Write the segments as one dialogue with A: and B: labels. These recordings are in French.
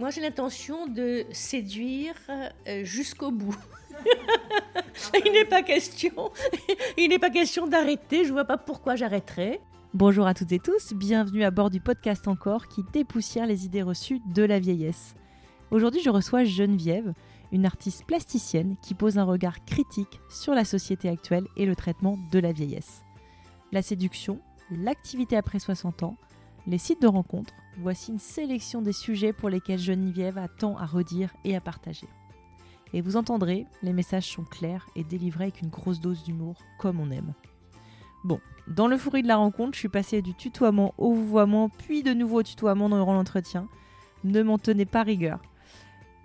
A: Moi, j'ai l'intention de séduire euh, jusqu'au bout. il n'est pas question, il n'est pas question d'arrêter. Je vois pas pourquoi j'arrêterais.
B: Bonjour à toutes et tous, bienvenue à bord du podcast encore qui dépoussière les idées reçues de la vieillesse. Aujourd'hui, je reçois Geneviève, une artiste plasticienne qui pose un regard critique sur la société actuelle et le traitement de la vieillesse. La séduction, l'activité après 60 ans, les sites de rencontres, voici une sélection des sujets pour lesquels Geneviève a tant à redire et à partager. Et vous entendrez, les messages sont clairs et délivrés avec une grosse dose d'humour, comme on aime. Bon, dans le fourri de la rencontre, je suis passée du tutoiement au vouvoiement, puis de nouveau au tutoiement dans l'entretien. Ne m'en tenez pas rigueur.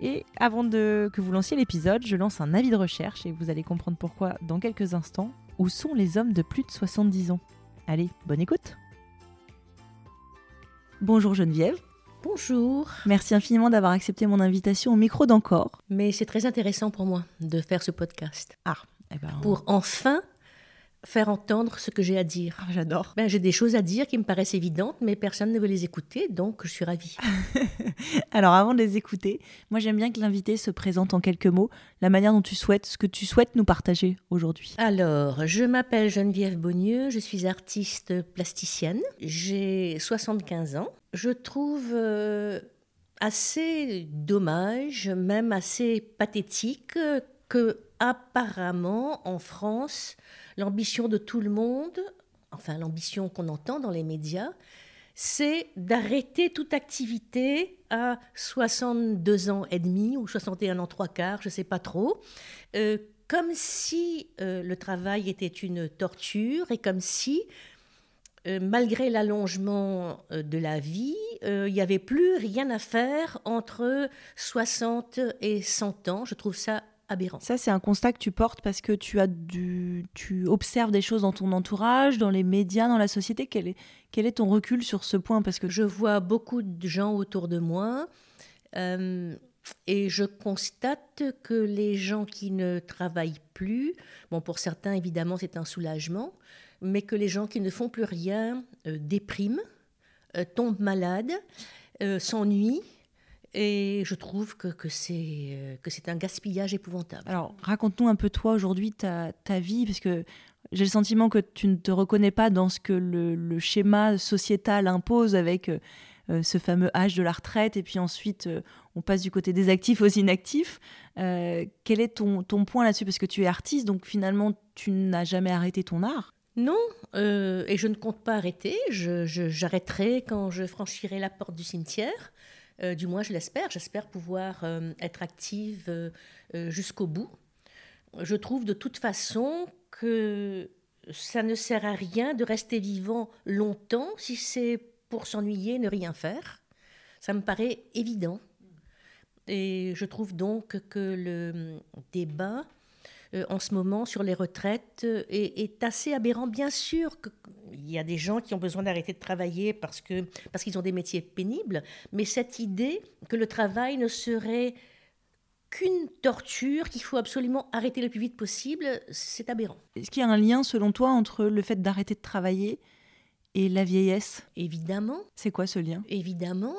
B: Et avant de, que vous lanciez l'épisode, je lance un avis de recherche et vous allez comprendre pourquoi dans quelques instants. Où sont les hommes de plus de 70 ans? Allez, bonne écoute Bonjour Geneviève.
A: Bonjour.
B: Merci infiniment d'avoir accepté mon invitation au micro d'encore.
A: Mais c'est très intéressant pour moi de faire ce podcast.
B: Ah, eh ben,
A: Pour enfin faire entendre ce que j'ai à dire.
B: Ah, J'adore.
A: Ben, j'ai des choses à dire qui me paraissent évidentes, mais personne ne veut les écouter, donc je suis ravie.
B: Alors avant de les écouter, moi j'aime bien que l'invité se présente en quelques mots, la manière dont tu souhaites, ce que tu souhaites nous partager aujourd'hui.
A: Alors, je m'appelle Geneviève Beaunieu, je suis artiste plasticienne, j'ai 75 ans. Je trouve euh, assez dommage, même assez pathétique, que apparemment en France, l'ambition de tout le monde, enfin l'ambition qu'on entend dans les médias, c'est d'arrêter toute activité à 62 ans et demi ou 61 ans trois quarts, je ne sais pas trop, euh, comme si euh, le travail était une torture et comme si, euh, malgré l'allongement de la vie, il n'y avait plus rien à faire entre 60 et 100 ans. Je trouve ça aberrant.
B: Ça c'est un constat que tu portes parce que tu as du, tu observes des choses dans ton entourage, dans les médias, dans la société. Quel est, quel est ton recul sur ce point? Parce que
A: Je vois beaucoup de gens autour de moi euh, et je constate que les gens qui ne travaillent plus, bon pour certains évidemment c'est un soulagement, mais que les gens qui ne font plus rien euh, dépriment, euh, tombent malades, s'ennuient. Et je trouve que, que c'est euh, que c'est un gaspillage épouvantable.
B: Alors, raconte-nous un peu toi aujourd'hui ta, ta vie, parce que j'ai le sentiment que tu ne te reconnais pas dans ce que le, le schéma sociétal impose avec euh, euh, ce fameux âge de la retraite, et puis ensuite euh, on passe du côté des actifs aux inactifs. Euh, quel est ton, ton point là-dessus? Parce que tu es artiste, donc finalement tu n'as jamais arrêté ton art.
A: Non, et je ne compte pas arrêter. Je- je- J'arrêterai quand je franchirai la porte du cimetière. Euh, du moins, je l'espère. J'espère pouvoir euh, être active euh, jusqu'au bout. Je trouve de toute façon que ça ne sert à rien de rester vivant longtemps si c'est pour s'ennuyer, ne rien faire. Ça me paraît évident. Et je trouve donc que le débat euh, en ce moment sur les retraites euh, est, est assez aberrant. Bien sûr qu'il y a des gens qui ont besoin d'arrêter de travailler parce que parce qu'ils ont des métiers pénibles, mais cette idée que le travail ne serait qu'une torture, qu'il faut absolument arrêter le plus vite possible, c'est aberrant.
B: Est-ce qu'il y a un lien selon toi entre le fait d'arrêter de travailler et la vieillesse?
A: Évidemment,
B: C'est quoi ce lien?
A: Évidemment,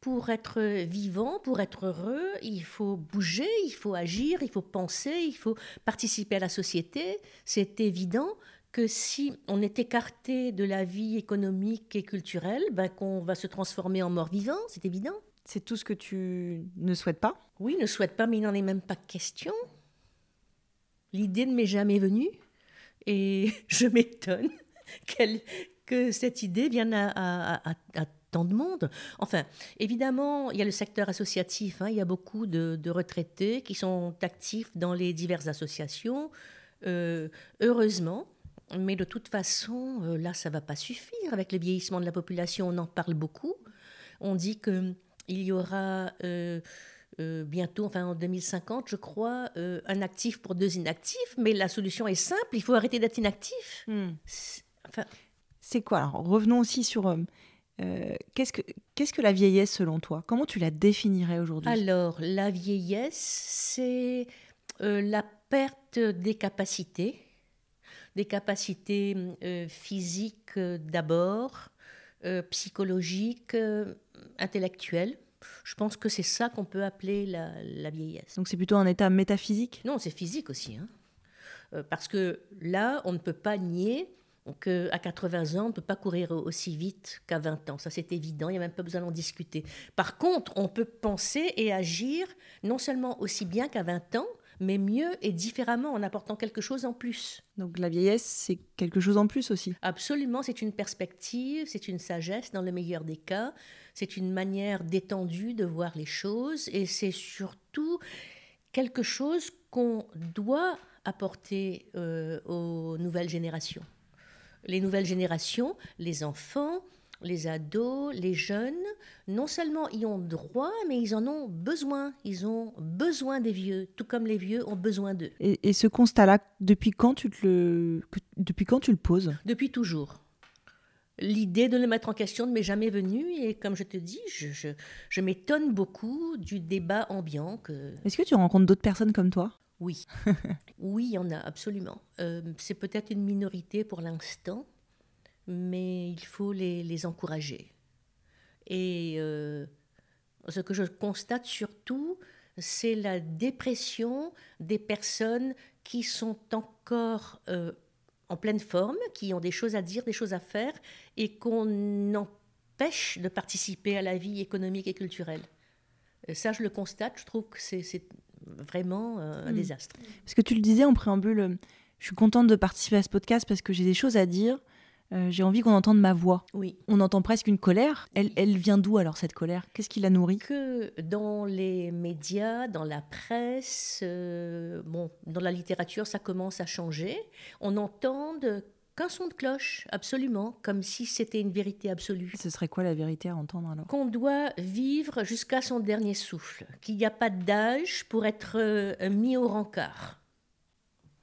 A: pour être vivant, pour être heureux, il faut bouger, il faut agir, il faut penser, il faut participer à la société. C'est évident que si on est écarté de la vie économique et culturelle, ben, qu'on va se transformer en mort-vivant, c'est évident.
B: C'est tout ce que tu ne souhaites pas?
A: Oui, ne souhaite pas, mais il n'en est même pas question. L'idée ne m'est jamais venue et je m'étonne que cette idée vienne à, à- à- à tant de monde. Enfin, évidemment, il y a le secteur associatif, hein, il y a beaucoup de, de retraités qui sont actifs dans les diverses associations, euh, heureusement. Mais de toute façon, euh, là, ça va pas suffire. Avec le vieillissement de la population, on en parle beaucoup. On dit que il y aura euh, euh, bientôt, enfin en 2050, je crois, euh, un actif pour deux inactifs. Mais la solution est simple il faut arrêter d'être inactif. C'est- Enfin,
B: C'est quoi? Alors, revenons aussi sur euh, qu'est-ce que qu'est-ce que la vieillesse selon toi? Comment tu la définirais aujourd'hui?
A: Alors, la vieillesse, c'est euh, la perte des capacités, des capacités euh, physiques d'abord, psychologiques, intellectuelles. Je pense que c'est ça qu'on peut appeler la, la vieillesse.
B: Donc c'est plutôt un état métaphysique?
A: Non, c'est physique aussi. hein. Parce que là, on ne peut pas nier qu'à 80 ans, on ne peut pas courir aussi vite qu'à 20 ans. Ça, c'est évident, il n'y a même pas besoin d'en discuter. Par contre, on peut penser et agir non seulement aussi bien qu'à 20 ans, mais mieux et différemment en apportant quelque chose en plus.
B: Donc la vieillesse, c'est quelque chose en plus aussi.
A: Absolument, c'est une perspective, c'est une sagesse dans le meilleur des cas, c'est une manière détendue de voir les choses et c'est surtout quelque chose qu'on doit apporter euh, aux nouvelles générations. Les nouvelles générations, les enfants, les ados, les jeunes, non seulement y ont droit, mais ils en ont besoin. Ils ont besoin des vieux, tout comme les vieux ont besoin d'eux.
B: Et, et ce constat-là, depuis quand tu te le, depuis quand tu le poses?
A: Depuis toujours. L'idée de le mettre en question ne m'est jamais venue et comme je te dis, je, je- je m'étonne beaucoup du débat ambiant que...
B: Est-ce que tu rencontres d'autres personnes comme toi?
A: Oui, oui, il y en a, absolument. Euh, c'est peut-être une minorité pour l'instant, mais il faut les, encourager. Et euh, ce que je constate surtout, c'est la dépression des personnes qui sont encore euh, en pleine forme, qui ont des choses à dire, des choses à faire, et qu'on empêche de participer à la vie économique et culturelle. Ça, je le constate, je trouve que c'est vraiment euh, un
B: Mm.
A: désastre.
B: Parce que tu le disais en préambule, je suis contente de participer à ce podcast parce que j'ai des choses à dire. euh, j'ai envie qu'on entende ma voix.
A: Oui.
B: On entend presque une colère. Elle, elle vient d'où alors cette colère? Qu'est-ce qui la nourrit?
A: Que dans les médias, dans la presse, euh, bon, dans la littérature, ça commence à changer. On n'entend qu'un son de cloche, absolument, comme si c'était une vérité absolue.
B: Ce serait quoi la vérité à entendre alors?
A: Qu'on doit vivre jusqu'à son dernier souffle, qu'il n'y a pas d'âge pour être euh, mis au rencard.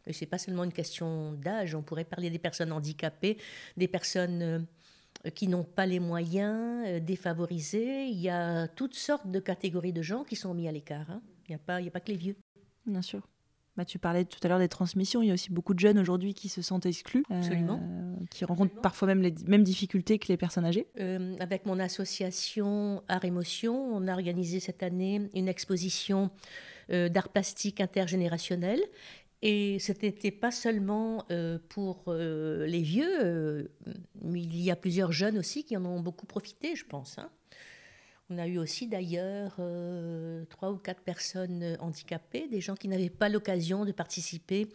A: Et c'est pas seulement une question d'âge, on pourrait parler des personnes handicapées, des personnes euh, qui n'ont pas les moyens, euh, défavorisées. Il y a toutes sortes de catégories de gens qui sont mis à l'écart. hein. Il n'y a, pas- il y a pas que les vieux.
B: Bien sûr. Bah, tu parlais tout à l'heure des transmissions. Il y a aussi beaucoup de jeunes aujourd'hui qui se sentent exclus, euh,
A: Absolument.
B: qui rencontrent parfois même les mêmes difficultés que les personnes âgées.
A: Euh, avec mon association Art Émotion, on a organisé cette année une exposition euh, d'art plastique intergénérationnel. Et ce n'était pas seulement pour les vieux, il y a plusieurs jeunes aussi qui en ont beaucoup profité, je pense. hein. On a eu aussi d'ailleurs euh, trois ou quatre personnes handicapées, des gens qui n'avaient pas l'occasion de participer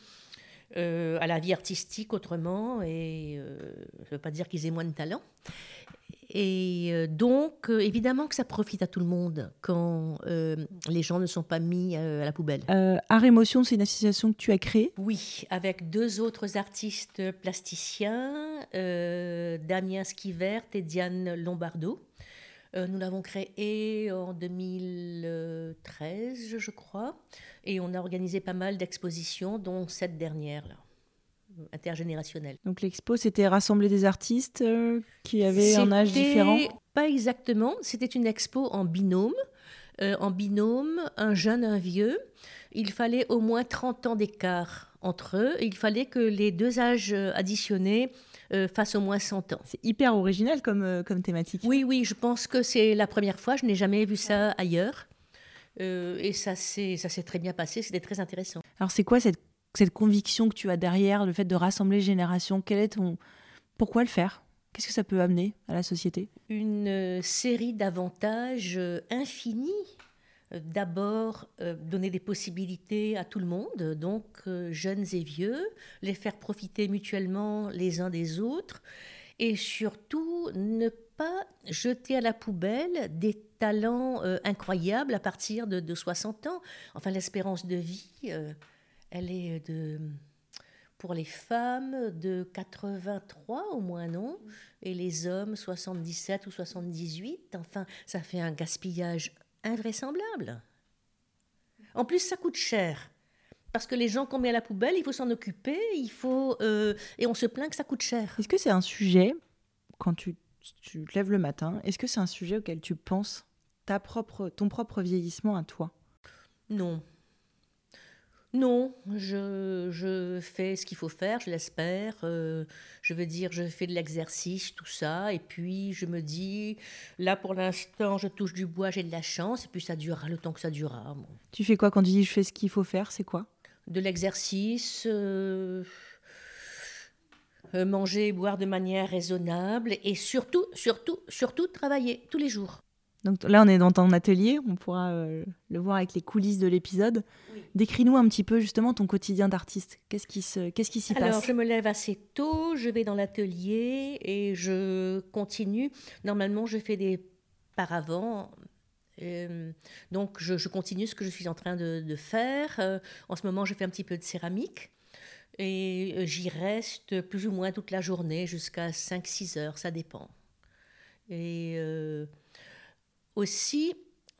A: euh, à la vie artistique autrement, et euh, ça ne veut pas dire qu'ils aient moins de talent. Et euh, donc, euh, évidemment que ça profite à tout le monde quand euh, les gens ne sont pas mis euh, à la poubelle.
B: Euh, Art Émotion, c'est une association que tu as créée?
A: Oui, avec deux autres artistes plasticiens, euh, Damien Skivert et Diane Lombardo. Euh, nous l'avons créé en 2013, je crois, et on a organisé pas mal d'expositions, dont cette dernière, là, intergénérationnelle.
B: Donc l'expo, c'était rassembler des artistes euh, qui avaient un âge différent?
A: Pas exactement. C'était une expo en binôme. Euh, en binôme, un jeune, un vieux. Il fallait au moins 30 ans d'écart entre eux. Il fallait que les deux âges additionnés euh, fassent au moins 100 ans.
B: C'est hyper original comme, euh, comme thématique.
A: Oui, oui, je pense que c'est la première fois. Je n'ai jamais vu ça ailleurs. Euh, et ça s'est très bien passé. C'était très intéressant.
B: Alors c'est quoi cette, cette conviction que tu as derrière le fait de rassembler les générations? Quel est ton... Pourquoi le faire? Qu'est-ce que ça peut amener à la société?
A: Une euh, série d'avantages infinis. Euh, D'abord, euh, donner des possibilités à tout le monde, donc euh, jeunes et vieux, les faire profiter mutuellement les uns des autres, et surtout ne pas jeter à la poubelle des talents incroyables à partir de, de 60 ans. Enfin, l'espérance de vie, elle est de, pour les femmes de 83 au moins, non? Et les hommes 77 ou 78. Enfin, ça fait un gaspillage invraisemblable. En plus, ça coûte cher. Parce que les gens qu'on met à la poubelle, il faut s'en occuper, il faut euh, et on se plaint que ça coûte cher.
B: Est-ce que c'est un sujet, quand tu, tu te lèves le matin, est-ce que c'est un sujet auquel tu penses ta propre, ton propre vieillissement à toi?
A: Non. Non, je, je fais ce qu'il faut faire, je l'espère. Euh, je veux dire, je fais de l'exercice, tout ça. Et puis, je me dis, là, pour l'instant, je touche du bois, j'ai de la chance. Et puis, ça durera le temps que ça durera.
B: Tu fais quoi quand tu dis je fais ce qu'il faut faire C'est quoi?
A: De l'exercice. Euh, euh, manger et boire de manière raisonnable et surtout, surtout, surtout travailler tous les jours.
B: Donc là, on est dans ton atelier, on pourra euh, le voir avec les coulisses de l'épisode. Décris-nous un petit peu justement ton quotidien d'artiste. Qu'est-ce qui se, qu'est-ce qui s'y passe?
A: Alors, je me lève assez tôt, je vais dans l'atelier et je continue. Normalement, je fais des paravents. Euh, donc, je, continue ce que je suis en train de, faire. Euh, en ce moment, je fais un petit peu de céramique. Et j'y reste plus ou moins toute la journée, jusqu'à 5-6 heures, ça dépend. Et aussi,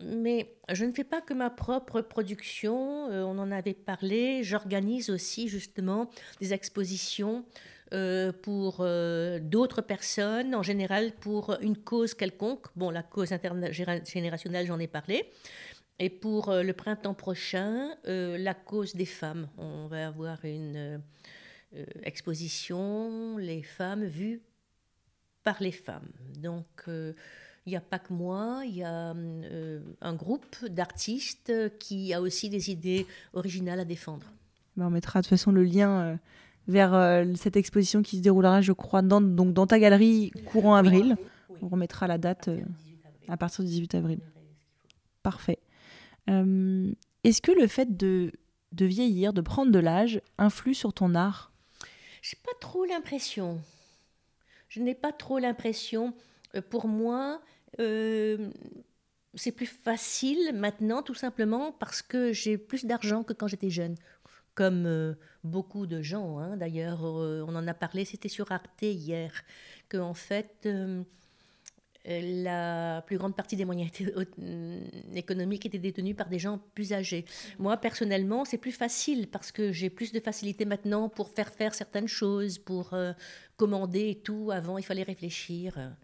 A: mais je ne fais pas que ma propre production, euh, on en avait parlé, j'organise aussi justement des expositions euh, pour euh, d'autres personnes, en général pour une cause quelconque. Bon, la cause intergénérationnelle, j'en ai parlé. Et pour le printemps prochain, la cause des femmes. On va avoir une exposition, les femmes vues par les femmes. Donc, il n'y a pas que moi, il y a euh, un groupe d'artistes qui a aussi des idées originales à défendre.
B: Ben, on mettra de toute façon le lien euh, vers euh, cette exposition qui se déroulera, je crois, dans, donc dans ta galerie courant avril. On remettra la date à partir du 18 avril. Parfait. Est-ce que le fait de, de vieillir, de prendre de l'âge, influe sur ton art?
A: J'ai pas trop l'impression. Je n'ai pas trop l'impression. Pour moi, euh, c'est plus facile maintenant, tout simplement parce que j'ai plus d'argent que quand j'étais jeune. Comme euh, beaucoup de gens, hein. d'ailleurs, euh, on en a parlé, c'était sur Arte hier, que en fait, la plus grande partie des moyens économiques étaient détenus par des gens plus âgés. Moi, personnellement, c'est plus facile parce que j'ai plus de facilité maintenant pour faire faire certaines choses, pour commander et tout. Avant, il fallait réfléchir.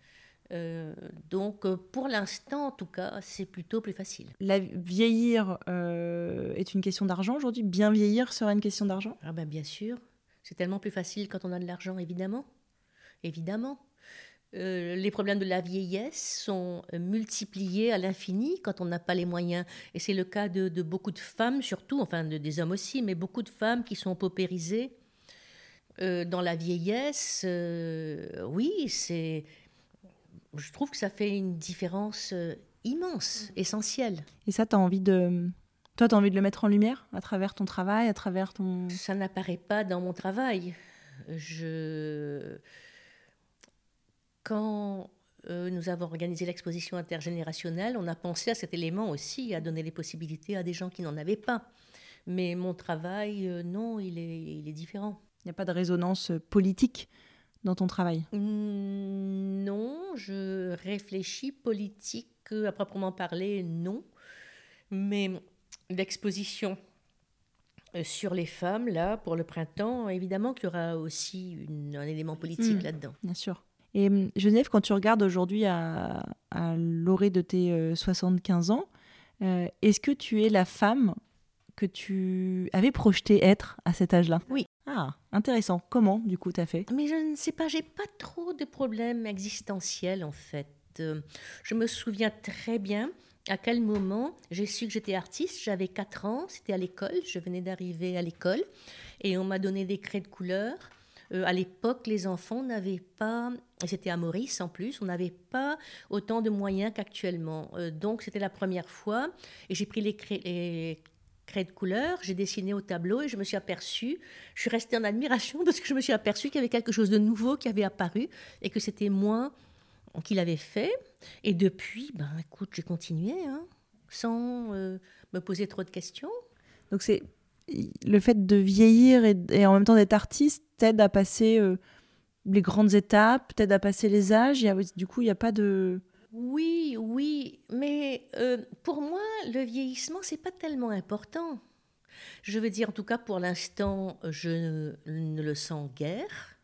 A: Euh, donc, euh, pour l'instant, en tout cas, c'est plutôt plus facile.
B: La vieillir euh, est une question d'argent aujourd'hui? Bien vieillir serait une question d'argent?
A: Ah ben bien sûr. C'est tellement plus facile quand on a de l'argent, évidemment. Évidemment. les problèmes de la vieillesse sont multipliés à l'infini quand on n'a pas les moyens. Et c'est le cas de, de, beaucoup de femmes, surtout, enfin de, des hommes aussi, mais beaucoup de femmes qui sont paupérisées dans la vieillesse. oui, c'est je trouve que ça fait une différence euh, immense, essentielle.
B: Et ça, tu as envie de... Toi, tu as envie de le mettre en lumière à travers ton travail, à travers ton...
A: Ça n'apparaît pas dans mon travail. Je... Quand euh, nous avons organisé l'exposition intergénérationnelle, on a pensé à cet élément aussi, à donner les possibilités à des gens qui n'en avaient pas. Mais mon travail, euh, non, il est, il est différent.
B: Il n'y a pas de résonance politique dans ton travail?
A: Non, je réfléchis politique à proprement parler, non. Mais l'exposition euh, sur les femmes, là, pour le printemps, évidemment qu'il y aura aussi un élément politique hmm. là-dedans.
B: Bien sûr. Et hum, Geneviève, quand tu regardes aujourd'hui à, à l'orée de tes 75 euh, ans, euh, est-ce que tu es la femme que tu avais projeté être à cet âge-là
A: Oui.
B: Ah, intéressant. Comment, du coup, tu as fait
A: Mais je ne sais pas, j'ai pas trop de problèmes existentiels, en fait. Euh, je me souviens très bien à quel moment j'ai su que j'étais artiste. J'avais 4 ans, c'était à l'école, je venais d'arriver à l'école, et on m'a donné des craies de couleur. Euh, à l'époque, les enfants n'avaient pas, et c'était à Maurice en plus, on n'avait pas autant de moyens qu'actuellement. Euh, donc c'était la première fois, et j'ai pris les, craies, craie de couleur, j'ai dessiné au tableau et je me suis aperçue, je suis restée en admiration parce que je me suis aperçue qu'il y avait quelque chose de nouveau qui avait apparu et que c'était moi qui l'avais fait. Et depuis, ben écoute, j'ai continué hein, sans euh, me poser trop de questions.
B: Donc c'est le fait de vieillir et, en même temps d'être artiste t'aide à passer euh, les grandes étapes, t'aide à passer les âges. du coup, il n'y a pas de
A: oui, oui, mais euh, pour moi, le vieillissement, c'est pas tellement important. Je veux dire, en tout cas, pour l'instant, je ne, le sens guère.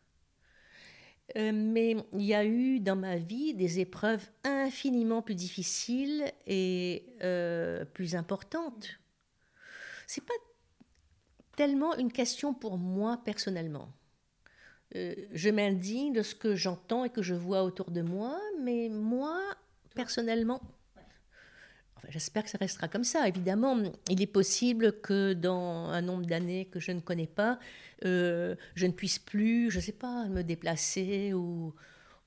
A: Euh, mais il y a eu dans ma vie des épreuves infiniment plus difficiles et euh, plus importantes. C'est pas tellement une question pour moi personnellement. Euh, je m'indigne de ce que j'entends et que je vois autour de moi, mais moi, personnellement, j'espère que ça restera comme ça. Évidemment, il est possible que dans un nombre d'années que je ne connais pas, euh, je ne puisse plus, je ne sais pas, me déplacer ou,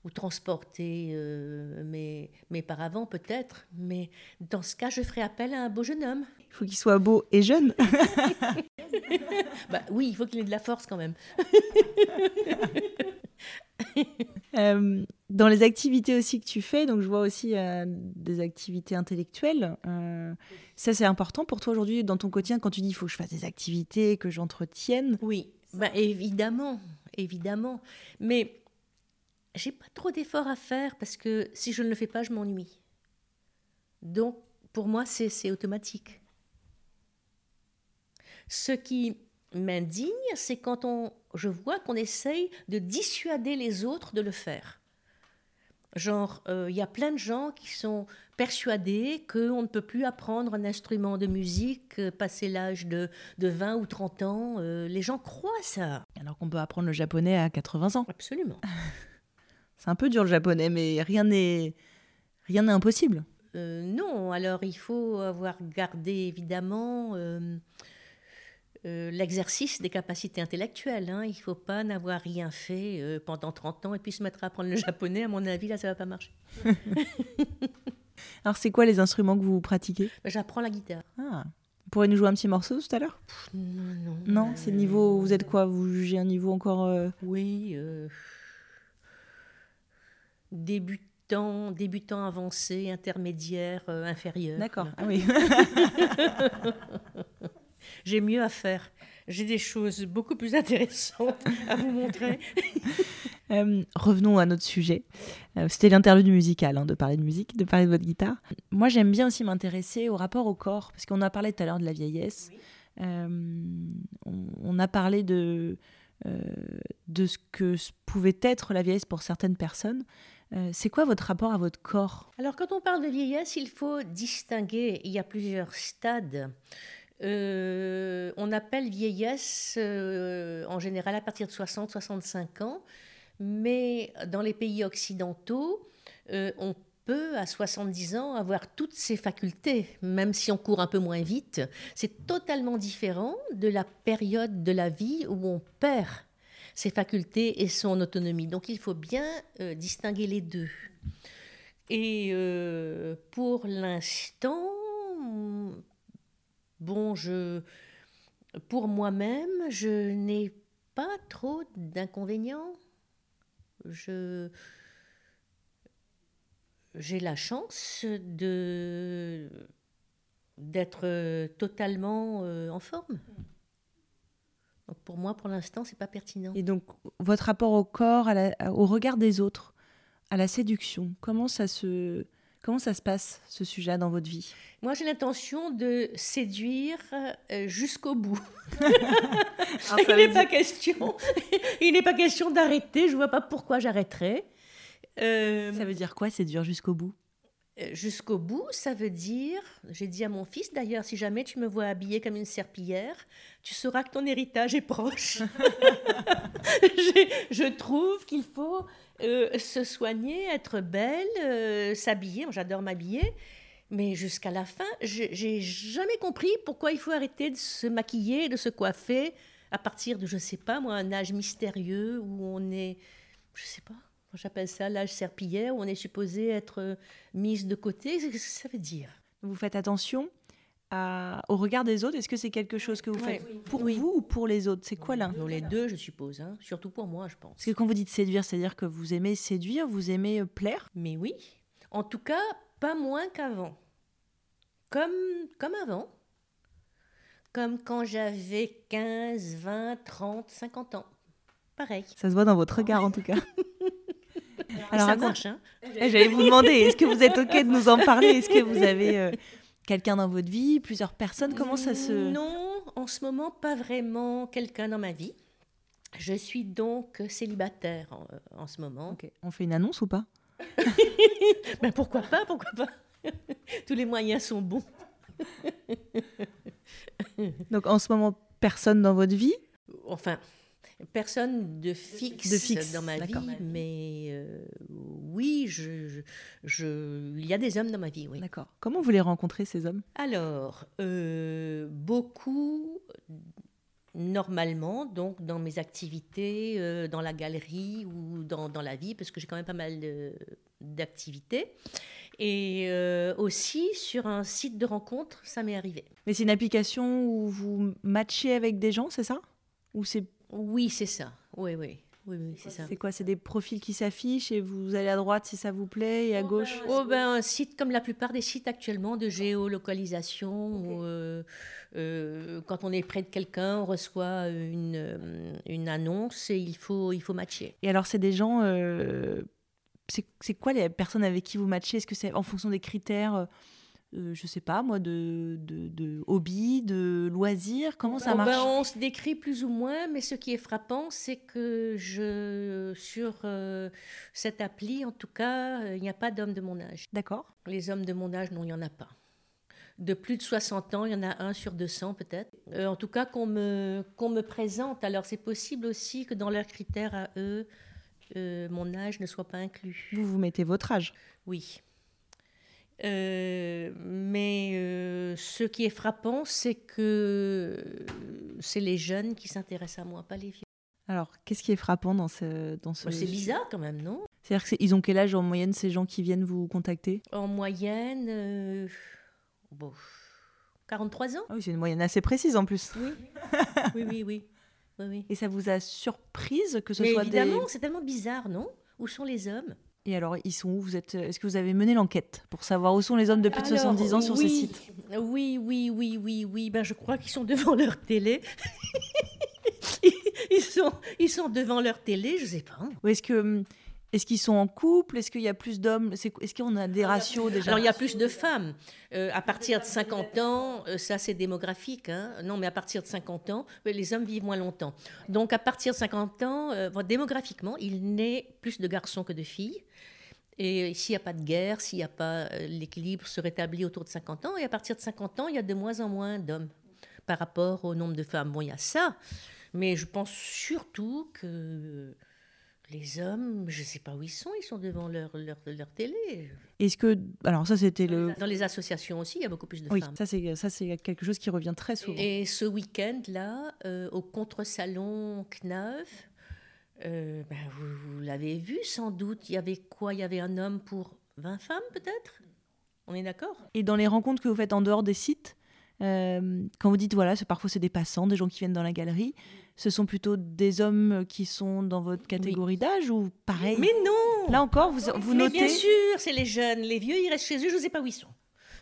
A: ou transporter euh, mes, mes paravents peut-être. Mais dans ce cas, je ferai appel à un beau jeune homme.
B: Il faut qu'il soit beau et jeune.
A: bah, oui, il faut qu'il ait de la force quand même.
B: Euh, dans les activités aussi que tu fais, donc je vois aussi euh, des activités intellectuelles. Euh, ça, c'est important pour toi aujourd'hui dans ton quotidien quand tu dis il faut que je fasse des activités, que j'entretienne?
A: Oui, bah, évidemment, évidemment. Mais j'ai pas trop d'efforts à faire parce que si je ne le fais pas, je m'ennuie. Donc, pour moi, c'est automatique. Ce qui m'indigne, c'est quand on, je vois qu'on essaye de dissuader les autres de le faire. Genre, il euh, y a plein de gens qui sont persuadés qu'on ne peut plus apprendre un instrument de musique euh, passé l'âge de, de, 20 ou 30 ans. Euh, les gens croient ça.
B: Alors qu'on peut apprendre le japonais à 80 ans.
A: Absolument.
B: C'est un peu dur le japonais, mais rien n'est rien n'est impossible.
A: non, alors il faut avoir gardé évidemment euh, l'exercice des capacités intellectuelles. Hein. Il ne faut pas n'avoir rien fait euh, pendant 30 ans et puis se mettre à apprendre le japonais. À mon avis, là, ça ne va pas marcher.
B: Alors, c'est quoi les instruments que vous pratiquez?
A: Ben, J'apprends la guitare.
B: Ah. Vous pourrez nous jouer un petit morceau tout à l'heure?
A: Non, non.
B: Non, c'est niveau. Vous êtes quoi? Vous jugez un niveau encore. Euh,
A: oui. Débutant, débutant avancé, intermédiaire, inférieur.
B: D'accord. Ah oui.
A: j'ai mieux à faire. J'ai des choses beaucoup plus intéressantes à vous montrer.
B: Euh, revenons à notre sujet. Euh, c'était l'interlude musical, hein, de parler de musique, de parler de votre guitare. Moi, j'aime bien aussi m'intéresser au rapport au corps, parce qu'on a parlé tout à l'heure de la vieillesse. Euh, on, a parlé de, de ce que pouvait être la vieillesse pour certaines personnes. C'est quoi votre rapport à votre corps?
A: Alors, quand on parle de vieillesse, il faut distinguer. Il y a plusieurs stades. Euh, on appelle vieillesse euh, en général à partir de 60-65 ans, mais dans les pays occidentaux, euh, on peut à 70 ans avoir toutes ses facultés, même si on court un peu moins vite. C'est totalement différent de la période de la vie où on perd ses facultés et son autonomie. Donc il faut bien distinguer les deux. Et pour l'instant, Bon, je, pour moi-même, je n'ai pas trop d'inconvénients. Je, j'ai la chance de d'être totalement euh, en forme. Donc pour moi, pour l'instant, c'est pas pertinent.
B: Et donc, votre rapport au corps, au regard des autres, à la séduction, comment ça se Comment ça se passe, ce sujet dans votre vie?
A: Moi, j'ai l'intention de séduire euh, jusqu'au bout. Il n'est pas question. il n'est pas question d'arrêter. Je vois pas pourquoi j'arrêterais.
B: Euh, ça veut dire quoi, séduire jusqu'au bout?
A: Jusqu'au bout, ça veut dire, j'ai dit à mon fils d'ailleurs, si jamais tu me vois habillée comme une serpillière, tu sauras que ton héritage est proche. je trouve qu'il faut euh, se soigner, être belle, euh, s'habiller. J'adore m'habiller. Mais jusqu'à la fin, j'ai jamais compris pourquoi il faut arrêter de se maquiller, de se coiffer à partir de, je sais pas moi, un âge mystérieux où on est, je sais pas, j'appelle ça l'âge serpillière, où on est supposé être mise de côté. Qu'est-ce que ça veut dire?
B: Vous faites attention au regard des autres Est-ce que c'est quelque chose que vous faites pour vous ou pour les autres? C'est quoi là?
A: Les deux, je suppose. Hein. Surtout pour moi, je pense.
B: Parce que quand vous dites séduire, c'est-à-dire que vous aimez séduire, vous aimez euh, plaire?
A: Mais oui. En tout cas, pas moins qu'avant. Comme, comme avant. Comme quand j'avais 15, 20, 30, 50 ans. Pareil.
B: Ça se voit dans votre regard en tout cas.
A: Alors, ça marche, hein.
B: Eh, J'allais vous demander, est-ce que vous êtes OK de nous en parler? Est-ce que vous avez euh, quelqu'un dans votre vie, plusieurs personnes? Comment ça se...
A: Non, en ce moment, pas vraiment quelqu'un dans ma vie. Je suis donc célibataire en, ce moment.
B: On fait une annonce ou pas?
A: Ben Pourquoi pas, pourquoi pas? Tous les moyens sont bons.
B: donc en ce moment, personne dans votre vie?
A: Enfin, personne de fixe,
B: De fixe,
A: dans ma vie, mais euh, oui, je, je- je- il y a des hommes dans ma vie, oui.
B: D'accord. Comment vous les rencontrez, ces hommes?
A: Alors, euh, beaucoup, normalement, donc dans mes activités, euh, dans la galerie ou dans, dans la vie, parce que j'ai quand même pas mal d'activités. Et euh, aussi sur un site de rencontre, ça m'est arrivé.
B: Mais c'est une application où vous matchez avec des gens, c'est ça? Ou c'est
A: Oui, c'est ça. Oui, oui. Oui, oui, c'est ça.
B: c'est quoi C'est des profils qui s'affichent et vous allez à droite si ça vous plaît et à gauche
A: Oh ben, un site comme la plupart des sites actuellement de géolocalisation, où, euh, euh, quand on est près de quelqu'un, on reçoit une, euh, une annonce et il faut, il faut matcher.
B: Et alors, c'est des gens. euh, c'est c'est quoi les personnes avec qui vous matchez? Est-ce que c'est en fonction des critères, euh, je sais pas moi, de, de, de hobby, de loisirs Comment ça
A: Oh
B: marche
A: ben, on se décrit plus ou moins, mais ce qui est frappant, c'est que je, sur euh, cette appli, en tout cas, euh, il n'y a pas d'hommes de mon âge.
B: D'accord.
A: Les hommes de mon âge, non, il n'y en a pas. De plus de 60 ans, il y en a un sur 200 peut-être. Euh, en tout cas, qu'on me, qu'on me présente. Alors, c'est possible aussi que dans leurs critères à eux, euh, mon âge ne soit pas inclus.
B: Vous vous mettez votre âge.
A: Oui. Euh, mais euh, ce qui est frappant, c'est que c'est les jeunes qui s'intéressent à moi, pas les vieux.
B: Alors, qu'est-ce qui est frappant dans ce. Dans ce...
A: Bah, c'est bizarre quand même, non?
B: C'est-à-dire qu'ils ont quel âge en moyenne ces gens qui viennent vous contacter?
A: En moyenne, euh, bon, 43 ans
B: Ah oui, c'est une moyenne assez précise en plus.
A: Oui, oui, oui, oui. oui, oui.
B: Et ça vous a surprise que ce
A: Mais
B: soit
A: évidemment,
B: des...
A: c'est tellement bizarre, non? Où sont les hommes?
B: Et alors, ils sont où? Vous êtes... Est-ce que vous avez mené l'enquête pour savoir où sont les hommes de plus de
A: Alors,
B: 70 ans sur ces sites
A: Oui, oui, oui, oui, oui. Ben, je crois qu'ils sont devant leur télé. ils, sont, ils sont devant leur télé, je sais pas.
B: Ou est-ce que hum, est-ce qu'ils sont en couple? Est-ce qu'il y a plus d'hommes? Est-ce qu'on a des ratios déjà?
A: Alors, il y a plus de femmes. Euh, à partir de 50 ans, euh, ça c'est démographique. hein. Non, mais à partir de 50 ans, les hommes vivent moins longtemps. Donc, à partir de 50 ans, euh, démographiquement, il naît plus de garçons que de filles. Et s'il n'y a pas de guerre, s'il n'y a pas l'équilibre se rétablit autour de 50 ans, et à partir de 50 ans, il y a de moins en moins d'hommes par rapport au nombre de femmes. Bon, il y a ça, mais je pense surtout que les hommes, je ne sais pas où ils sont, ils sont devant leur, leur, leur télé.
B: Est-ce que alors ça c'était le
A: Dans les associations aussi, il y a beaucoup plus de
B: oui
A: femmes.
B: ça c'est ça c'est quelque chose qui revient très souvent.
A: Et ce week-end-là, euh, au contre-salon Knauf, euh, ben, vous, vous l'avez vu sans doute, il y avait quoi? Il y avait un homme pour 20 femmes peut-être? On est d'accord?
B: Et dans les rencontres que vous faites en dehors des sites, euh, quand vous dites voilà, parfois c'est des passants, des gens qui viennent dans la galerie, ce sont plutôt des hommes qui sont dans votre catégorie d'âge ou pareil?
A: Mais non
B: Là encore, vous, vous
A: Mais
B: notez.
A: bien sûr, c'est les jeunes. Les vieux, ils restent chez eux, je ne sais pas où ils sont.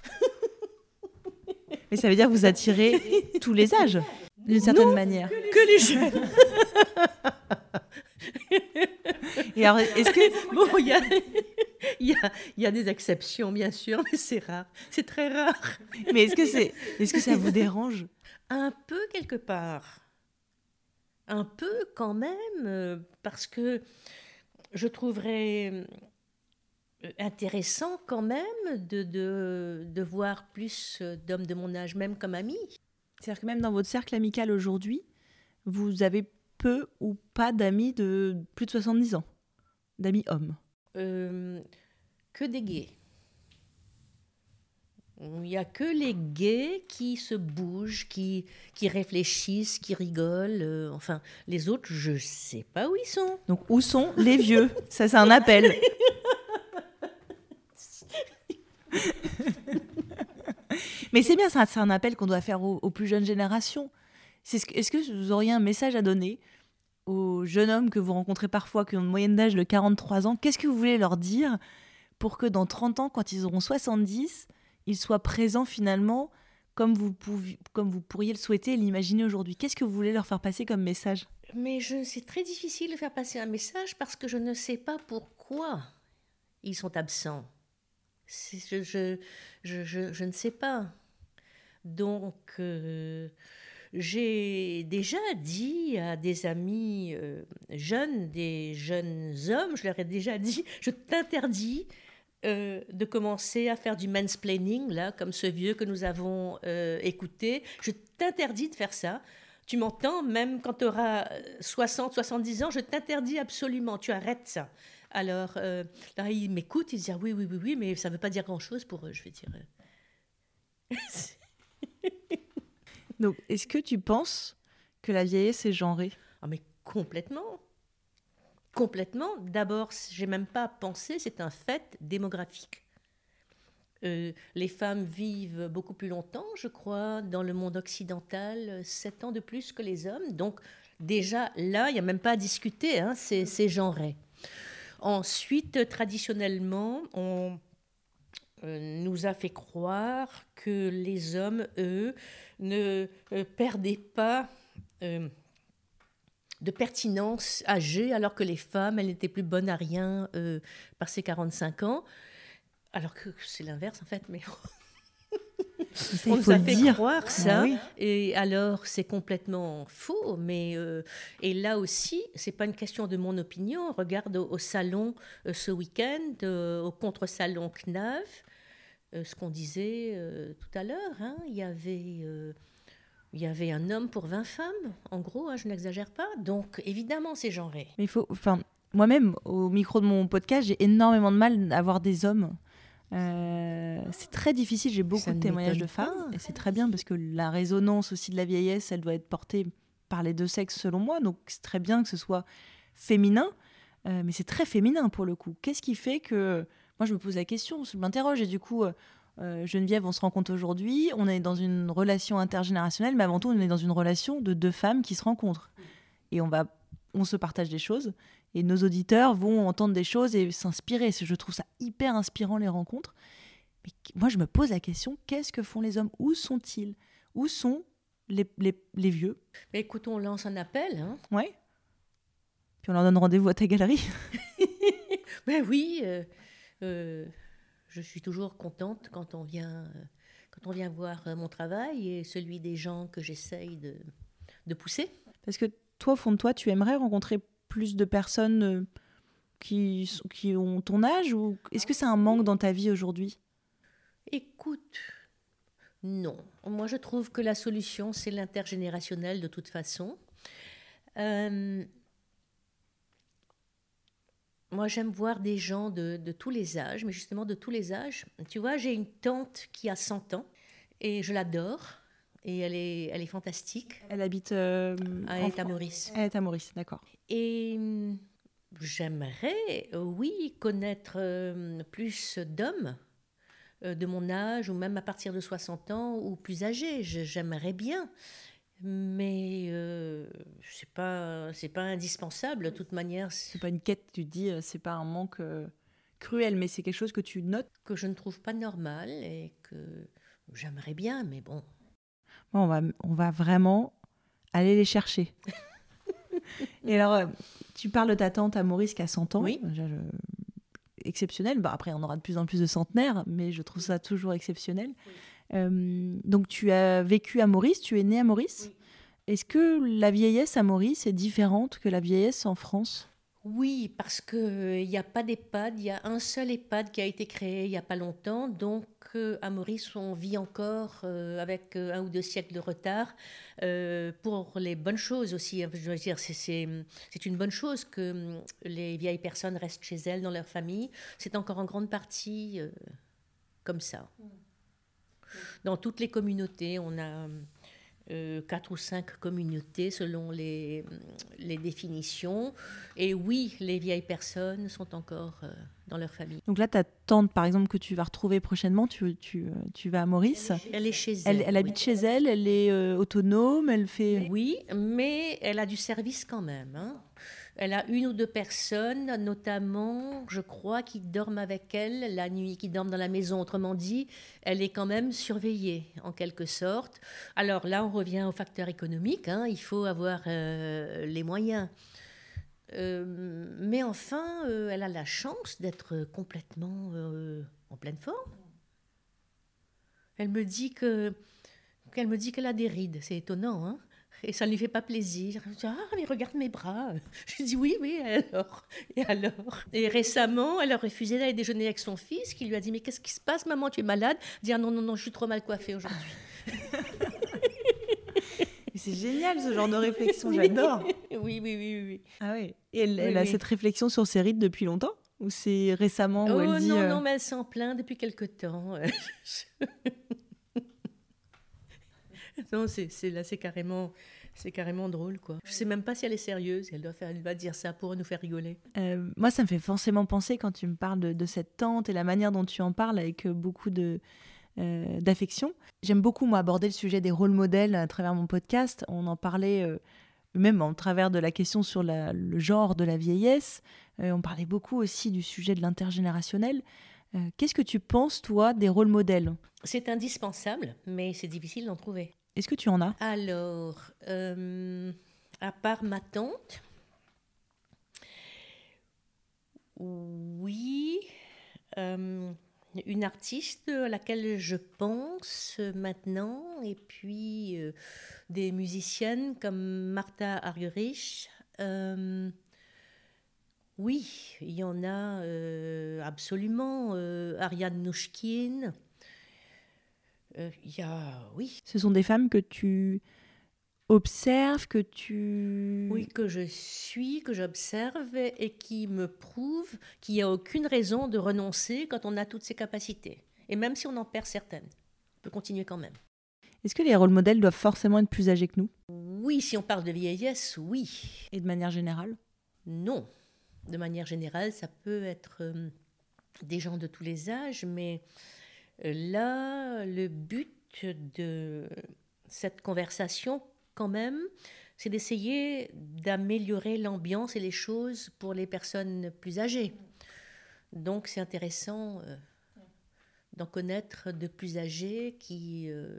B: Mais ça veut dire que vous attirez tous les âges, d'une certaine manière.
A: Que les jeunes
B: Et alors, est-ce que
A: Bon, il y a, il y, a, il y a des exceptions, bien sûr, mais c'est rare. C'est très rare.
B: mais est-ce que c'est, est-ce que ça vous dérange?
A: Un peu quelque part. Un peu quand même, euh, parce que je trouverais euh, intéressant quand même de, de, de voir plus euh, d'hommes de mon âge, même comme amis.
B: C'est-à-dire que même dans votre cercle amical aujourd'hui, vous avez peu ou pas d'amis de plus de 70 ans, d'amis hommes.
A: Euh, que des gays. Il n'y a que les gays qui se bougent, qui, qui réfléchissent, qui rigolent. euh, enfin, les autres, je ne sais pas où ils sont.
B: Donc où sont les vieux? Ça c'est un appel. Mais c'est bien, ça, c'est un appel qu'on doit faire aux, aux plus jeunes générations. C'est ce que- Est-ce que vous auriez un message à donner aux jeunes hommes que vous rencontrez parfois, qui ont une moyenne d'âge de 43 ans Qu'est-ce que vous voulez leur dire pour que dans 30 ans, quand ils auront 70, ils soient présents finalement comme vous, comme vous pourriez le souhaiter et l'imaginer aujourd'hui? Qu'est-ce que vous voulez leur faire passer comme message?
A: Mais c'est très difficile de faire passer un message parce que je ne sais pas pourquoi ils sont absents. Je ne sais pas. Donc, euh, j'ai déjà dit à des amis euh, jeunes, des jeunes hommes, je leur ai déjà dit, je t'interdis euh, de commencer à faire du mansplaining, là, comme ce vieux que nous avons euh, écouté. Je t'interdis de faire ça. Tu m'entends Même quand tu auras 60, 70 ans, je t'interdis absolument, tu arrêtes ça. Alors là, il m'écoute, il dit ah oui, oui, oui, oui, mais ça ne veut pas dire grand-chose pour eux, je vais dire.
B: Donc, est-ce que tu penses que la vieillesse est genrée?
A: Ah, mais complètement. Complètement. D'abord, j'ai même pas pensé, c'est un fait démographique. Euh, les femmes vivent beaucoup plus longtemps, je crois, dans le monde occidental, 7 ans de plus que les hommes. Donc, déjà, là, il n'y a même pas à discuter, hein, c'est genré. Ensuite, traditionnellement, on nous a fait croire que les hommes, eux, ne euh, perdaient pas de pertinence âgée, alors que les femmes, elles n'étaient plus bonnes à rien euh, par ces 45 ans. Alors que c'est l'inverse, en fait, mais... on nous a fait dire. croire ah ça, et alors c'est complètement faux. Mais euh, et là aussi, c'est pas une question de mon opinion. Regarde au, salon euh, ce week-end, au contre-salon CNAV, ce qu'on disait tout à l'heure. Hein, il y avait il y avait un homme pour 20 femmes, en gros, hein, je n'exagère pas. Donc, évidemment, c'est genré.
B: Mais il faut. Enfin, moi-même, au micro de mon podcast, j'ai énormément de mal à avoir des hommes. Euh, c'est très difficile, j'ai beaucoup de témoignages de femmes, et c'est très bien parce que la résonance aussi de la vieillesse, elle doit être portée par les deux sexes selon moi, donc c'est très bien que ce soit féminin, euh, mais c'est très féminin pour le coup. Qu'est-ce qui fait que... Moi je me pose la question, je m'interroge, et du coup, euh, euh, Geneviève, on se rencontre aujourd'hui, on est dans une relation intergénérationnelle, mais avant tout, on est dans une relation de deux femmes qui se rencontrent. Et on, va, on se partage des choses, et nos auditeurs vont entendre des choses et s'inspirer. Je trouve ça hyper inspirant, les rencontres. Mais moi, je me pose la question, qu'est-ce que font les hommes? Où sont-ils? Où sont les, les, vieux?
A: Mais Écoute, on lance un appel. Hein
B: ouais. Puis on leur donne rendez-vous à ta galerie.
A: ben oui. Euh, euh, je suis toujours contente quand on vient, euh, quand on vient voir euh, mon travail et celui des gens que j'essaye de, de, pousser.
B: Parce que toi, au fond de toi, tu aimerais rencontrer plus de personnes qui, qui ont ton âge ou est-ce que c'est un manque dans ta vie aujourd'hui?
A: Écoute, non. Moi, je trouve que la solution, c'est l'intergénérationnel de toute façon. Euh, moi, j'aime voir des gens de, tous les âges, mais justement de tous les âges. Tu vois, j'ai une tante qui a 100 ans et je l'adore. Et elle est, elle est fantastique.
B: Elle habite euh,
A: elle est à Maurice.
B: Elle est à Maurice, d'accord.
A: Et hum, j'aimerais, oui, connaître euh, plus d'hommes euh, de mon âge, ou même à partir de 60 ans, ou plus âgés. J'aimerais bien mais euh, c'est pas c'est pas indispensable de toute manière
B: c'est pas une quête tu dis euh, c'est pas un manque euh, cruel mais c'est quelque chose que tu notes.
A: que je ne trouve pas normal et que j'aimerais bien mais bon.
B: on va on va vraiment aller les chercher. Et alors euh, tu parles de ta tante à Maurice qui a 100 ans.
A: Oui.
B: Exceptionnel. Bah, après on aura de plus en plus de centenaires mais je trouve ça toujours exceptionnel donc tu as vécu à Maurice, tu es né à Maurice. Est-ce que la vieillesse à Maurice est différente que la vieillesse en France?
A: Oui, parce qu'il n'y euh, a pas d'EHPAD, il y a un seul EHPAD qui a été créé il n'y a pas longtemps. Donc euh, à Maurice, on vit encore avec un ou deux siècles de retard pour les bonnes choses aussi. Je veux dire, c'est une bonne chose que les vieilles personnes restent chez elles, dans leur famille. C'est encore en grande partie comme ça. Mm. Dans toutes les communautés, on a euh, quatre ou cinq communautés selon les, les, définitions. Et oui, les vieilles personnes sont encore euh, dans leur famille.
B: Donc là, ta tante, par exemple, que tu vas retrouver prochainement, tu, tu, tu vas à Maurice.
A: Elle est, chez elle.
B: Elle, habite chez elle, elle est euh, autonome, elle fait...
A: Oui, mais elle a du service quand même. Hein. Elle a une ou deux personnes, notamment, je crois, qui dorment avec elle la nuit, qui dorment dans la maison. Autrement dit, elle est quand même surveillée, en quelque sorte. Alors là, on revient au facteur économique. Hein. il faut avoir euh, les moyens. Euh, mais enfin, euh, elle a la chance d'être complètement en pleine forme. Elle me dit que qu'elle me dit qu'elle a des rides. C'est étonnant, hein et ça ne lui fait pas plaisir. Je ah, mais regarde mes bras. Je dis oui, oui, alors? Et alors? Et récemment, elle a refusé d'aller déjeuner avec son fils, qui lui a dit, mais qu'est-ce qui se passe, maman, tu es malade? Dire ah, non, non, non, je suis trop mal coiffée aujourd'hui.
B: c'est génial ce genre de réflexion, j'adore.
A: oui, oui, oui, oui.
B: Ah oui. Et elle, a cette réflexion sur ses rites depuis longtemps? Ou c'est récemment où elle oh, dit...
A: Non, euh, non, mais elle s'en plaint depuis quelque temps. non, c'est là, c'est carrément... C'est carrément drôle, quoi. Je sais même pas si elle est sérieuse. Elle doit faire, elle va dire ça pour nous faire rigoler.
B: Euh, moi, ça me fait forcément penser quand tu me parles de, de, cette tante et la manière dont tu en parles avec beaucoup de, euh, d'affection. J'aime beaucoup, moi, aborder le sujet des rôles modèles à travers mon podcast. On en parlait euh, même en travers de la question sur le genre de la vieillesse. Euh, on parlait beaucoup aussi du sujet de l'intergénérationnel. Qu'est-ce que tu penses, toi, des rôles modèles?
A: C'est indispensable, mais c'est difficile d'en trouver.
B: Est-ce que tu en as?
A: Alors, à part ma tante, oui une artiste à laquelle je pense maintenant, et puis euh, des musiciennes comme Martha Argerich. Euh, oui, il y en a euh, absolument. Ariane Nouchkine. Il y a, oui.
B: Ce sont des femmes que tu observes, que tu...
A: Oui, que je suis, que j'observe et qui me prouve qu'il n'y a aucune raison de renoncer quand on a toutes ces capacités. Et même si on en perd certaines, on peut continuer quand même.
B: Est-ce que les rôles modèles doivent forcément être plus âgés que nous?
A: Oui, si on parle de vieillesse, oui.
B: Et de manière générale?
A: Non. De manière générale, ça peut être euh, des gens de tous les âges, mais euh, là, le but de cette conversation quand même, c'est d'essayer d'améliorer l'ambiance et les choses pour les personnes plus âgées. Donc c'est intéressant euh, d'en connaître de plus âgées qui, euh,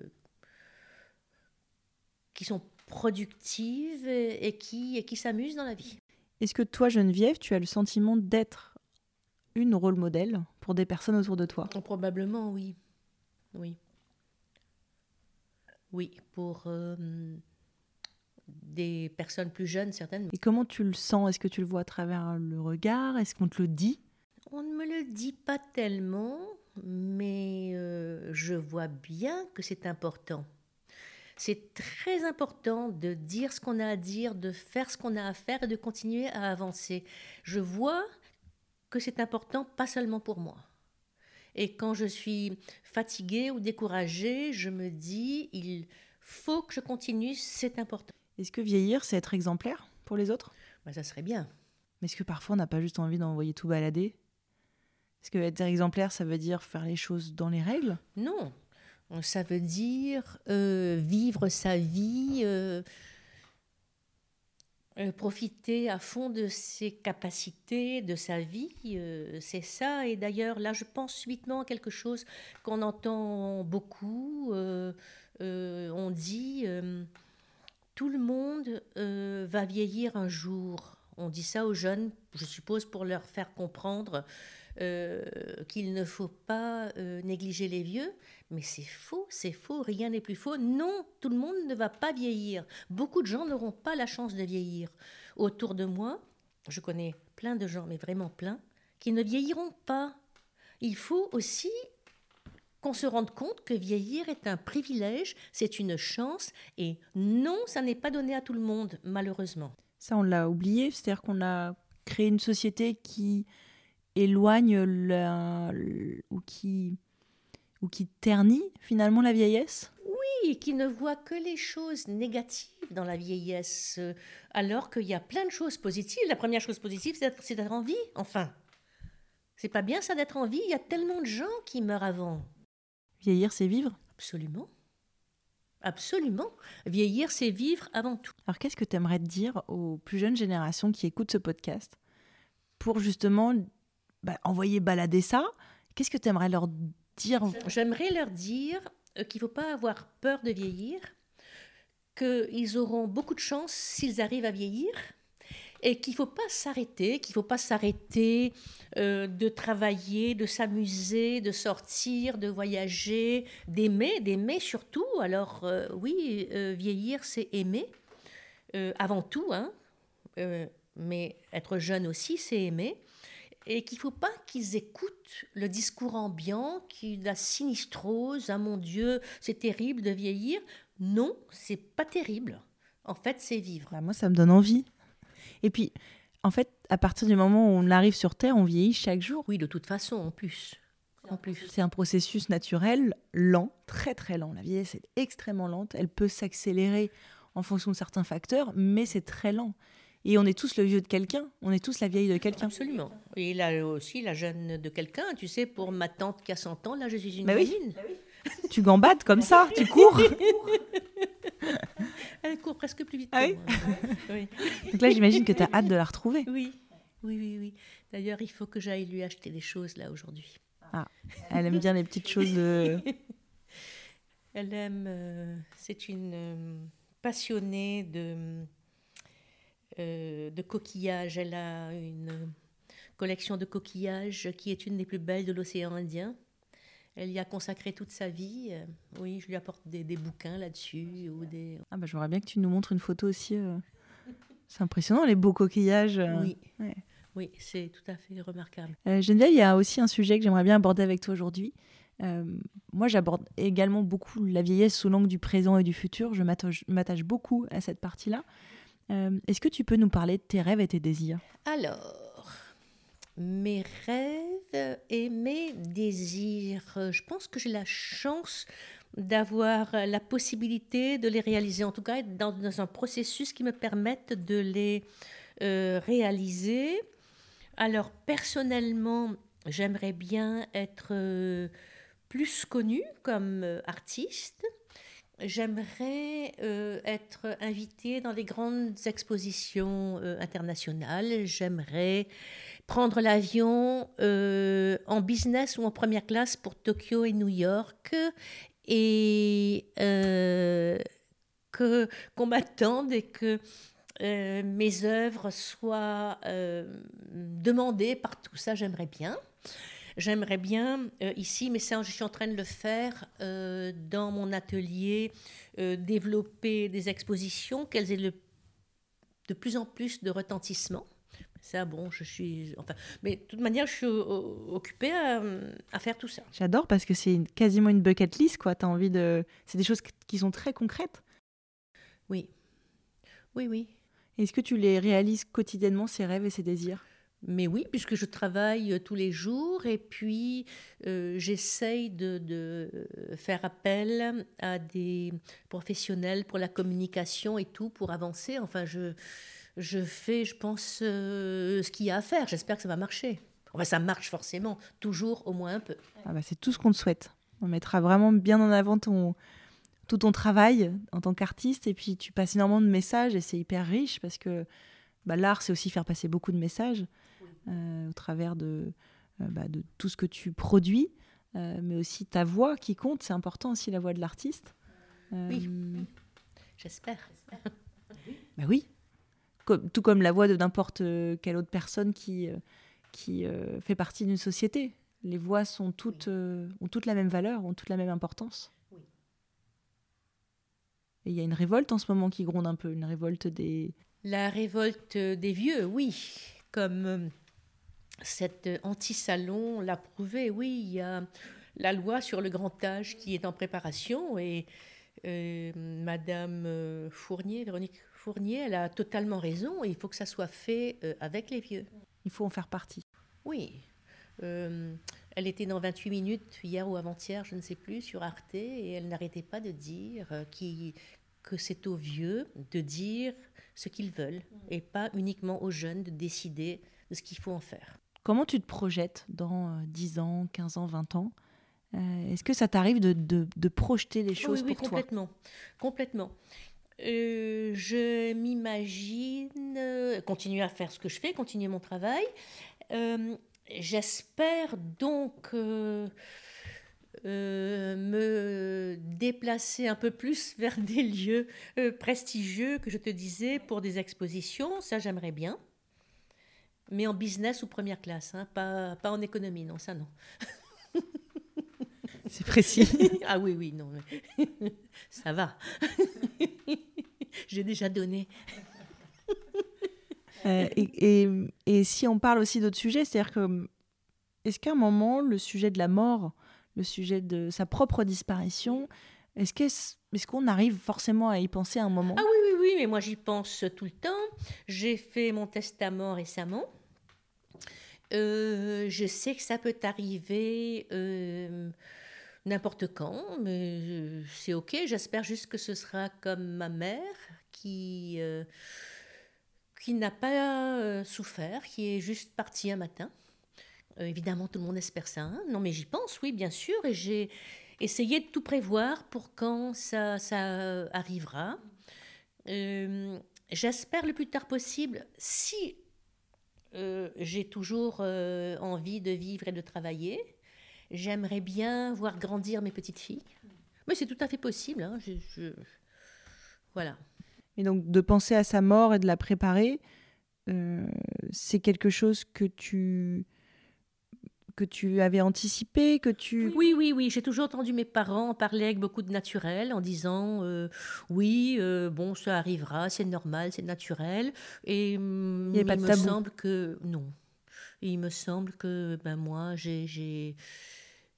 A: qui sont productives et, qui, et qui s'amusent dans la vie.
B: Est-ce que toi, Geneviève, tu as le sentiment d'être une rôle modèle pour des personnes autour de toi
A: Probablement, oui. Oui. Oui, pour... Euh, des personnes plus jeunes, certaines.
B: Et comment tu le sens? Est-ce que tu le vois à travers le regard? Est-ce qu'on te le dit?
A: On ne me le dit pas tellement, mais euh, je vois bien que c'est important. C'est très important de dire ce qu'on a à dire, de faire ce qu'on a à faire et de continuer à avancer. Je vois que c'est important, pas seulement pour moi. Et quand je suis fatiguée ou découragée, je me dis, il faut que je continue, c'est important.
B: Est-ce que vieillir, c'est être exemplaire pour les autres?
A: Bah, Ça serait bien.
B: Mais est-ce que parfois on n'a pas juste envie d'envoyer tout balader? Est-ce que être exemplaire, ça veut dire faire les choses dans les règles?
A: Non. Ça veut dire euh, vivre sa vie, euh, profiter à fond de ses capacités, de sa vie. c'est ça. Et d'ailleurs, là, je pense subitement à quelque chose qu'on entend beaucoup. on dit tout le monde euh, va vieillir un jour. On dit ça aux jeunes, je suppose, pour leur faire comprendre euh, qu'il ne faut pas euh, négliger les vieux. Mais c'est faux, c'est faux, rien n'est plus faux. Non, tout le monde ne va pas vieillir. Beaucoup de gens n'auront pas la chance de vieillir. Autour de moi, je connais plein de gens, mais vraiment plein, qui ne vieilliront pas. Il faut aussi qu'on se rende compte que vieillir est un privilège, c'est une chance, et non, ça n'est pas donné à tout le monde, malheureusement.
B: Ça, on l'a oublié, c'est-à-dire qu'on a créé une société qui éloigne la, ou qui ou qui ternit finalement la vieillesse?
A: Oui, qui ne voit que les choses négatives dans la vieillesse, alors qu'il y a plein de choses positives. La première chose positive, c'est d'être en vie, enfin. C'est pas bien ça d'être en vie, il y a tellement de gens qui meurent avant.
B: Vieillir, c'est vivre?
A: Absolument. Absolument. Vieillir, c'est vivre avant tout.
B: Alors qu'est-ce que tu aimerais dire aux plus jeunes générations qui écoutent ce podcast pour justement bah, envoyer balader ça Qu'est-ce que tu aimerais leur dire?
A: J'aimerais leur dire euh, qu'il ne faut pas avoir peur de vieillir, qu'ils auront beaucoup de chance s'ils arrivent à vieillir, et qu'il ne faut pas s'arrêter, qu'il ne faut pas s'arrêter euh, de travailler, de s'amuser, de sortir, de voyager, d'aimer, d'aimer surtout. Alors euh, oui, vieillir, c'est aimer, avant tout, hein, mais être jeune aussi, c'est aimer. Et qu'il ne faut pas qu'ils écoutent le discours ambiant, qui la sinistrose, ah mon Dieu, c'est terrible de vieillir. Non, c'est pas terrible. En fait, c'est vivre.
B: Bah, moi, ça me donne envie. Et puis, en fait, à partir du moment où on arrive sur Terre, on vieillit chaque jour.
A: Oui, de toute façon, en plus. En plus.
B: C'est un processus naturel, lent, très très lent. La vieillesse est extrêmement lente. Elle peut s'accélérer en fonction de certains facteurs, mais c'est très lent. Et on est tous le vieux de quelqu'un, on est tous la vieille de quelqu'un.
A: Absolument. Et là aussi, la jeune de quelqu'un. Tu sais, pour ma tante qui a 100 ans, là, je suis une
B: Bah oui.
A: voisine.
B: Tu gambades comme ça, tu cours.
A: Elle court presque plus vite
B: Ah
A: que
B: oui. Donc là, j'imagine que tu as hâte de la retrouver.
A: oui, oui, oui, oui. D'ailleurs, il faut que j'aille lui acheter des choses là aujourd'hui.
B: Elle aime bien les petites choses de...
A: Elle aime. euh, c'est une euh, passionnée de, euh, de coquillages. Elle a une collection de coquillages qui est une des plus belles de l'océan Indien. Elle y a consacré toute sa vie. Euh, oui, je lui apporte des, des bouquins là-dessus ou des.
B: Ah bah, j'aimerais bien que tu nous montres une photo aussi. euh. C'est impressionnant, les beaux coquillages. euh.
A: Oui,
B: ouais.
A: oui, c'est tout à fait remarquable.
B: Euh, Geneviève, il y a aussi un sujet que j'aimerais bien aborder avec toi aujourd'hui. Euh, moi, j'aborde également beaucoup la vieillesse sous l'angle du présent et du futur. Je m'attache m'attache beaucoup à cette partie-là. Euh, Est-ce que tu peux nous parler de tes rêves et tes désirs?
A: Alors, mes rêves et mes désirs, je pense que j'ai la chance d'avoir la possibilité de les réaliser, en tout cas dans, dans un processus qui me permette de les euh, réaliser. Alors, personnellement, j'aimerais bien être euh, plus connue comme artiste. J'aimerais euh, être invitée dans les grandes expositions euh, internationales. J'aimerais prendre l'avion euh, en business ou en première classe pour Tokyo et New York et qu'on m'attende et que mes œuvres soient demandées partout. Ça, j'aimerais bien. J'aimerais bien euh, ici, mais ça, je suis en train de le faire euh, dans mon atelier, euh, développer des expositions, qu'elles aient le- de plus en plus de retentissement. Ça, bon, je suis. Enfin, mais de toute manière, je suis occupée à, à faire tout ça.
B: J'adore parce que c'est quasiment une bucket list. quoi. T'as envie de... C'est des choses qui- qui sont très concrètes.
A: Oui. Oui, oui.
B: Est-ce que tu les réalises quotidiennement, ces rêves et ces désirs?
A: Mais oui, puisque je travaille euh, tous les jours et puis euh, j'essaye de, euh, faire appel à des professionnels pour la communication et tout pour avancer. Enfin, je, je fais, je pense, euh, ce qu'il y a à faire. J'espère que ça va marcher. Enfin, ça marche forcément, toujours au moins un peu.
B: Ah bah, C'est tout ce qu'on te souhaite. On mettra vraiment bien en avant tout ton travail en tant qu'artiste. Et puis, tu passes énormément de messages et c'est hyper riche parce que bah, l'art, c'est aussi faire passer beaucoup de messages au travers de, euh, bah, de tout ce que tu produis, euh, mais aussi ta voix qui compte. C'est important aussi la voix de l'artiste. Euh,
A: Oui. J'espère.
B: Bah oui. Comme- tout comme la voix de n'importe euh, quelle autre personne qui, euh, qui euh, fait partie d'une société. Les voix sont toutes, euh, ont toutes la même valeur, ont toutes la même importance.
A: Oui.
B: Et il y a une révolte en ce moment qui gronde un peu, une révolte des...
A: La révolte des vieux, oui. Comme euh, cet euh, anti-salon l'a prouvé, oui. Il y a la loi sur le grand âge qui est en préparation et euh, Madame euh, Fournier, Véronique Fournier, elle a totalement raison. Il faut que ça soit fait euh, avec les vieux.
B: Il faut en faire partie.
A: Oui. Euh, elle était dans 28 minutes hier ou avant-hier, je ne sais plus, sur Arte, et elle n'arrêtait pas de dire qui- que c'est aux vieux de dire ce qu'ils veulent, et pas uniquement aux jeunes de décider de ce qu'il faut en faire.
B: Comment tu te projettes dans euh, 10 ans, 15 ans, 20 ans? Euh, Est-ce que ça t'arrive de, de- de projeter les choses
A: oui, oui,
B: pour toi?
A: complètement. Complètement. Euh, je m'imagine euh, continuer à faire ce que je fais, continuer mon travail. Euh, J'espère donc euh, euh, me déplacer un peu plus vers des lieux euh, prestigieux que je te disais pour des expositions. Ça, j'aimerais bien. Mais en business ou première classe, hein, pas, pas en économie, non, ça non.
B: C'est précis.
A: ah oui, oui, non. mais Ça va. J'ai déjà donné.
B: Euh, et, et- et si on parle aussi d'autres sujets, c'est-à-dire que est-ce qu'à un moment, le sujet de la mort, le sujet de sa propre disparition, est-ce qu'on arrive forcément à y penser à un moment?
A: Ah oui, oui, oui, mais moi j'y pense tout le temps. J'ai fait mon testament récemment. Euh, je sais que ça peut arriver euh, n'importe quand, mais euh, c'est ok. J'espère juste que ce sera comme ma mère qui, qui n'a pas souffert, qui est juste partie un matin. évidemment, tout le monde espère ça. Hein. non, mais j'y pense, oui, bien sûr. Et j'ai essayé de tout prévoir pour quand ça, ça arrivera. J'espère le plus tard possible, si euh, j'ai toujours euh, envie de vivre et de travailler. J'aimerais bien voir grandir mes petites filles. Mais c'est tout à fait possible. Hein. Voilà.
B: Et donc de penser à sa mort et de la préparer, euh, c'est quelque chose que tu que tu avais anticipé, que tu...
A: Oui, oui, oui, j'ai toujours entendu mes parents parler avec beaucoup de naturel en disant euh, oui, euh, bon, ça arrivera, c'est normal, c'est naturel. Et il, me semble que non. il me semble que ben, moi, j'ai...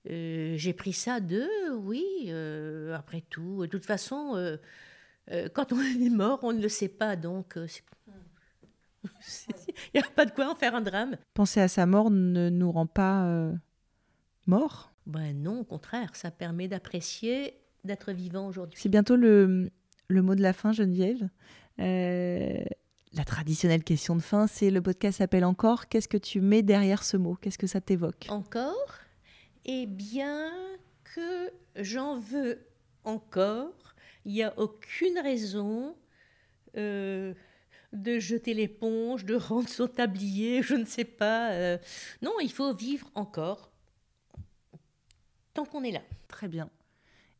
A: Euh, j'ai pris ça d'eux, oui, après tout. De toute façon, quand on est mort, on ne le sait pas, donc Il n'y a pas de quoi en faire un drame.
B: Penser à sa mort ne nous rend pas euh, morts?
A: Ben non, au contraire, ça permet d'apprécier d'être vivant aujourd'hui.
B: C'est bientôt le, le, mot de la fin, Geneviève. Euh, la traditionnelle question de fin, c'est le podcast s'appelle Encore. Qu'est-ce que tu mets derrière ce mot? Qu'est-ce que ça t'évoque?
A: Encore? Eh bien, que j'en veux encore. Il n'y a aucune raison. Euh, de jeter l'éponge, de rendre son tablier, je ne sais pas. Euh. non, il faut vivre encore tant qu'on est là.
B: Très bien.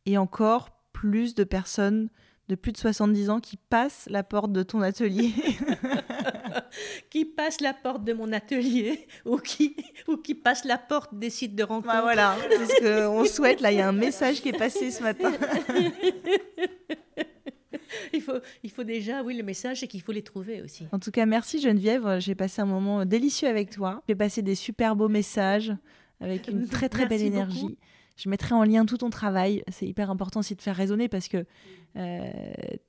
B: Et encore plus de personnes de plus de 70 ans qui passent la porte de ton atelier.
A: qui passent la porte de mon atelier ou qui, ou qui passent la porte des sites de rencontre.
B: Bah voilà, c'est ce qu'on souhaite. Là, il y a un message qui est passé ce matin.
A: il, faut, il faut déjà, oui, le message, c'est qu'il faut les trouver aussi.
B: En tout cas, merci Geneviève. J'ai passé un moment délicieux avec toi. J'ai passé des super beaux messages avec une très très belle énergie. Je mettrai en lien tout ton travail. C'est hyper important aussi de faire résonner parce que euh,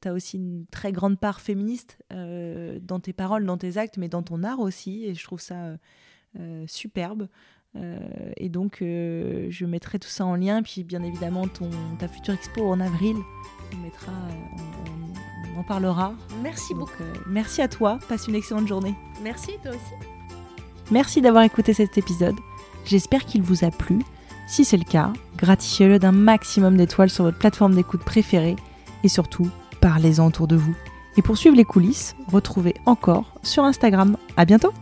B: tu as aussi une très grande part féministe euh, dans tes paroles, dans tes actes, mais dans ton art aussi. Et je trouve ça euh, superbe. et donc, je mettrai tout ça en lien. Puis, bien évidemment, ton, ta future expo en avril on mettra, on, en parlera.
A: Merci beaucoup. Euh,
B: merci à toi. Passe une excellente journée.
A: Merci toi aussi.
B: Merci d'avoir écouté cet épisode. J'espère qu'il vous a plu. Si c'est le cas, gratifiez-le d'un maximum d'étoiles sur votre plateforme d'écoute préférée et surtout, parlez-en autour de vous. Et pour suivre les coulisses, retrouvez encore sur Instagram. À bientôt!